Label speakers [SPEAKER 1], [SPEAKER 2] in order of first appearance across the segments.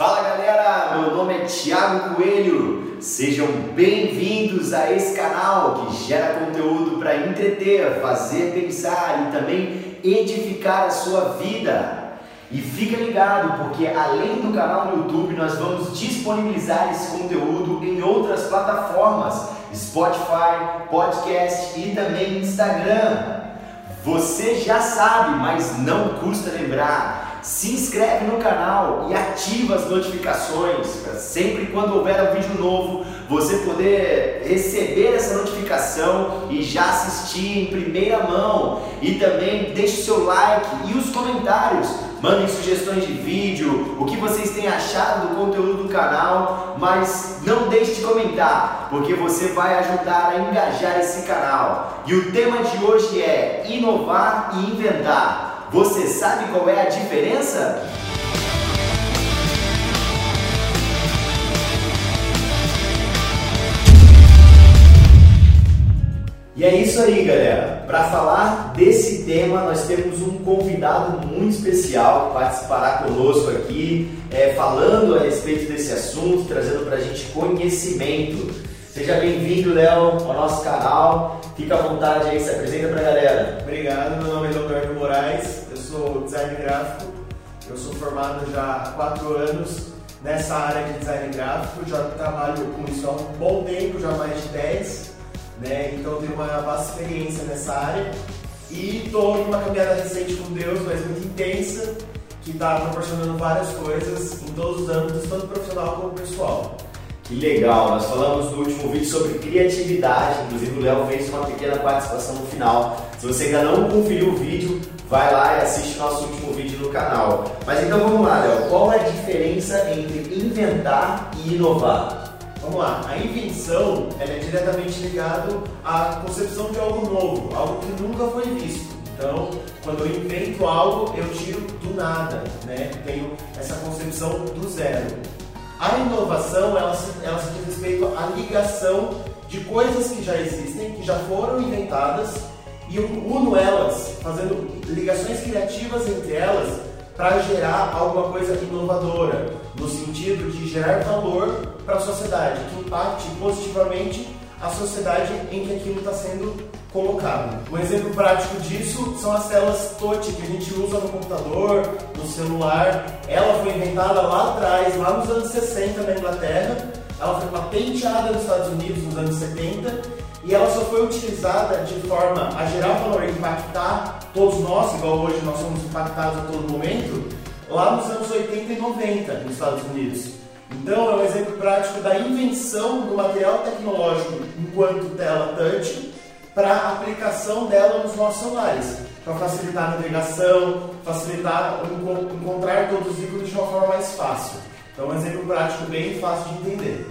[SPEAKER 1] Fala galera, meu nome é Thiago Coelho. Sejam bem-vindos a esse canal que gera conteúdo para entreter, fazer pensar e também edificar a sua vida. E fica ligado, porque além do canal no YouTube, nós vamos disponibilizar esse conteúdo em outras plataformas, Spotify, podcast e também Instagram. Você já sabe, mas não custa lembrar se inscreve no canal e ativa as notificações para sempre quando houver um vídeo novo você poder receber essa notificação e já assistir em primeira mão. E também deixe seu like e os comentários. Mandem sugestões de vídeo o que vocês têm achado do conteúdo do canal mas não deixe de comentar porque você vai ajudar a engajar esse canal. E o tema de hoje é inovar e inventar você sabe qual é a diferença? E é isso aí, galera. Para falar desse tema, nós temos um convidado muito especial que participará conosco aqui, é, falando a respeito desse assunto, trazendo para a gente conhecimento. Seja bem-vindo, Léo, ao nosso canal. Fica à vontade aí, se apresenta para a galera.
[SPEAKER 2] Obrigado, meu nome é Leonardo Moraes, eu sou design gráfico, eu sou formado já há quatro anos nessa área de design gráfico, já trabalho com isso há um bom tempo, já mais de 10, né? então tenho uma vasta experiência nessa área e estou em uma caminhada recente com Deus, mas muito intensa, que está proporcionando várias coisas em todos os âmbitos, tanto profissional como pessoal.
[SPEAKER 1] Que legal, nós falamos no último vídeo sobre criatividade, inclusive o Léo fez uma pequena participação no final. Se você ainda não conferiu o vídeo, vai lá e assiste nosso último vídeo no canal. Mas então vamos lá, Léo, qual é a diferença entre inventar e inovar?
[SPEAKER 2] Vamos lá, a invenção é diretamente ligado à concepção de algo novo, algo que nunca foi visto. Então, quando eu invento algo, eu tiro do nada, né? Tenho essa concepção do zero. A inovação, ela ela se diz respeito à ligação de coisas que já existem, que já foram inventadas, e eu uno elas, fazendo ligações criativas entre elas, para gerar alguma coisa inovadora, no sentido de gerar valor para a sociedade, que impacte positivamente a sociedade em que aquilo está sendo colocado. Um exemplo prático disso são as telas touch que a gente usa no computador, no celular. Ela foi inventada lá atrás, lá nos anos 60 na Inglaterra. Ela foi patenteada nos Estados Unidos nos anos 70 e ela só foi utilizada de forma a gerar valor e impactar todos nós, igual hoje nós somos impactados a todo momento, lá nos anos 80 e 90 nos Estados Unidos. Então é um exemplo prático da invenção do material tecnológico enquanto tela touch para a aplicação dela nos nossos celulares, para facilitar a navegação, facilitar encontrar todos os ícones de uma forma mais fácil. Então é um exemplo prático bem fácil de entender.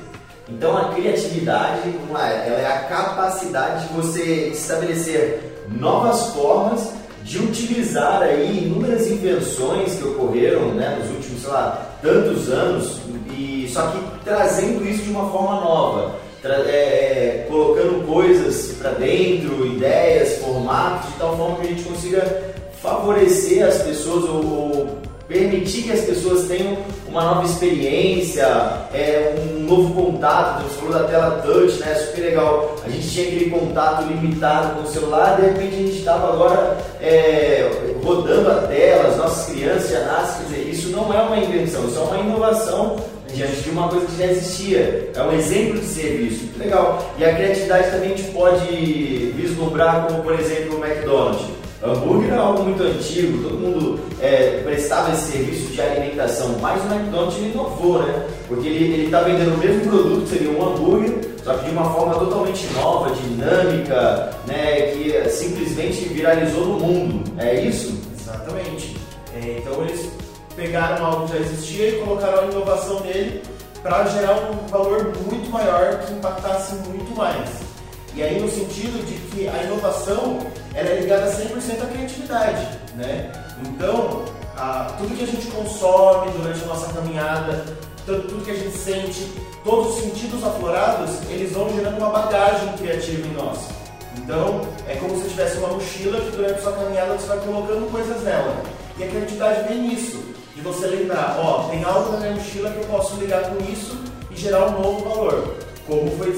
[SPEAKER 1] Então a criatividade, ela é a capacidade de você estabelecer novas formas de utilizar aí inúmeras invenções que ocorreram né, nos últimos, sei lá, tantos anos, e só que trazendo isso de uma forma nova, é, é, colocando coisas para dentro, ideias, formatos, de tal forma que a gente consiga favorecer as pessoas ou, ou permitir que as pessoas tenham uma nova experiência, é, um novo contato. Você falou da tela touch, né? Super legal. A gente tinha aquele contato limitado com o celular, de repente a gente estava agora é, rodando a tela, as nossas crianças já nascem. Quer dizer, isso não é uma invenção, isso é uma inovação diante de uma coisa que já existia. É um exemplo de serviço. Legal. E a criatividade também a gente pode vislumbrar como, por exemplo, o McDonald's Hambúrguer é algo muito antigo, todo mundo é, prestava esse serviço de alimentação, mas o McDonald's inovou, né? Porque ele está vendendo o mesmo produto, que seria um hambúrguer, só que de uma forma totalmente nova, dinâmica, né? Que simplesmente viralizou no mundo. É isso?
[SPEAKER 2] Exatamente. É, então eles pegaram algo que já existia e colocaram a inovação nele para gerar um valor muito maior que impactasse muito mais. E aí no sentido de que a inovação ela é ligada 100% à criatividade, né? Então, a, tudo que a gente consome durante a nossa caminhada, tudo, tudo que a gente sente, todos os sentidos aflorados, eles vão gerando uma bagagem criativa em nós. Então, é como se tivesse uma mochila que durante a sua caminhada você vai colocando coisas nela. E a criatividade vem nisso, de você lembrar, ó, tem algo na minha mochila que eu posso ligar com isso e gerar um novo valor,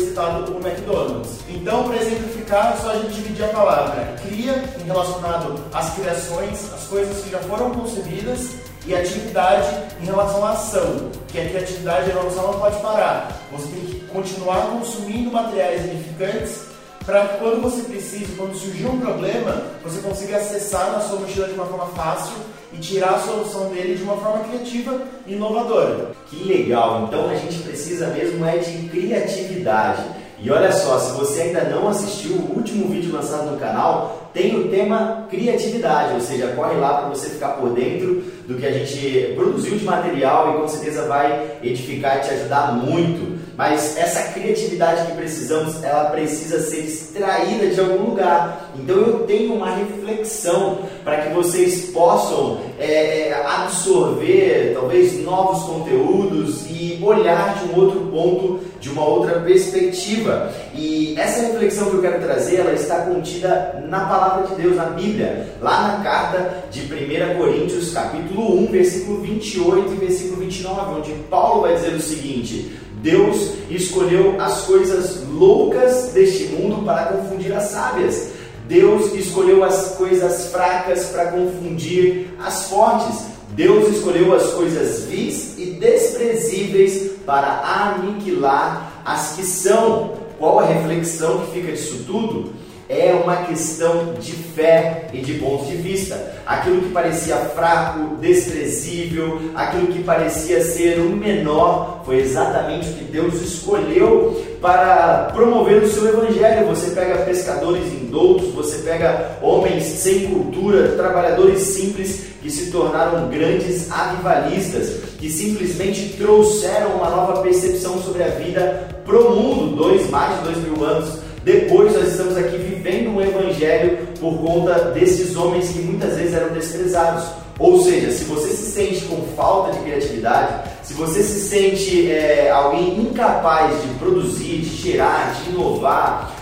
[SPEAKER 2] citado o McDonald's. Então, para exemplificar, é só a gente dividir a palavra cria em relacionado às criações, as coisas que já foram concebidas, e atividade em relação à ação, que a criatividade e a inovação não pode parar. Você tem que continuar consumindo materiais edificantes para que quando você precisa, quando surgir um problema, você consiga acessar na sua mochila de uma forma fácil e tirar a solução dele de uma forma criativa e inovadora.
[SPEAKER 1] Que legal! Então a gente precisa mesmo é de criatividade. E olha só, se você ainda não assistiu o último vídeo lançado no canal, tem o tema criatividade, ou seja, corre lá para você ficar por dentro do que a gente produziu de material e com certeza vai edificar e te ajudar muito. Mas essa criatividade que precisamos, ela precisa ser extraída de algum lugar. Então eu tenho uma reflexão para que vocês possam é, é, absorver talvez novos conteúdos e olhar de um outro ponto, de uma outra perspectiva. E essa reflexão que eu quero trazer, ela está contida na palavra de Deus, na Bíblia, lá na carta de 1 Coríntios, capítulo 1, versículo 28 e versículo 29, onde Paulo vai dizer o seguinte: Deus escolheu as coisas loucas deste mundo para confundir as sábias. Deus escolheu as coisas fracas para confundir as fortes. Deus escolheu as coisas vis e desprezíveis para aniquilar as que são. Qual a reflexão que fica disso tudo? É uma questão de fé e de ponto de vista. Aquilo que parecia fraco, desprezível, aquilo que parecia ser o menor, foi exatamente o que Deus escolheu para promover o seu evangelho. Você pega pescadores indoutos, você pega homens sem cultura, trabalhadores simples que se tornaram grandes avivalistas, que simplesmente trouxeram uma nova percepção sobre a vida pro mundo, dois mais de dois mil anos depois nós estamos aqui vivendo um evangelho por conta desses homens que muitas vezes eram desprezados. Ou seja, se você se sente com falta de criatividade, se você se sente é, alguém incapaz de produzir, de gerar, de inovar,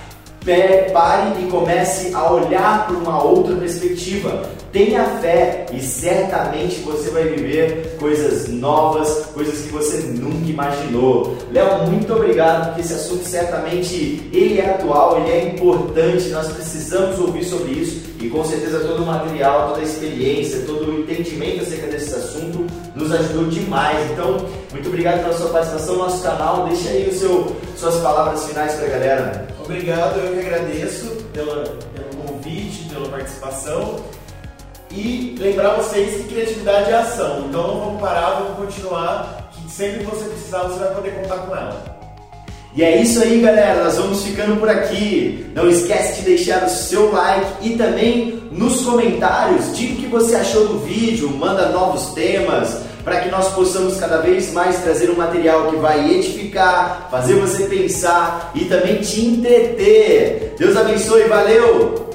[SPEAKER 1] pare e comece a olhar para uma outra perspectiva. Tenha fé e certamente você vai viver coisas novas, coisas que você nunca imaginou. Léo, muito obrigado porque esse assunto certamente ele é atual, ele é importante, nós precisamos ouvir sobre isso e com certeza todo o material, toda a experiência, todo o entendimento acerca desse assunto nos ajudou demais. Então, muito obrigado pela sua participação no nosso canal. Deixa aí o seu, suas palavras finais para a galera.
[SPEAKER 2] Obrigado, eu que agradeço pela, pelo convite, pela participação. E lembrar vocês que criatividade é ação. Então não vamos parar, vamos continuar. Que sempre que você precisar, você vai poder contar com ela.
[SPEAKER 1] E é isso aí, galera. Nós vamos ficando por aqui. Não esquece de deixar o seu like e também nos comentários diga o que você achou do vídeo, manda novos temas para que nós possamos cada vez mais trazer um material que vai edificar, fazer você pensar e também te entreter. Deus abençoe, valeu!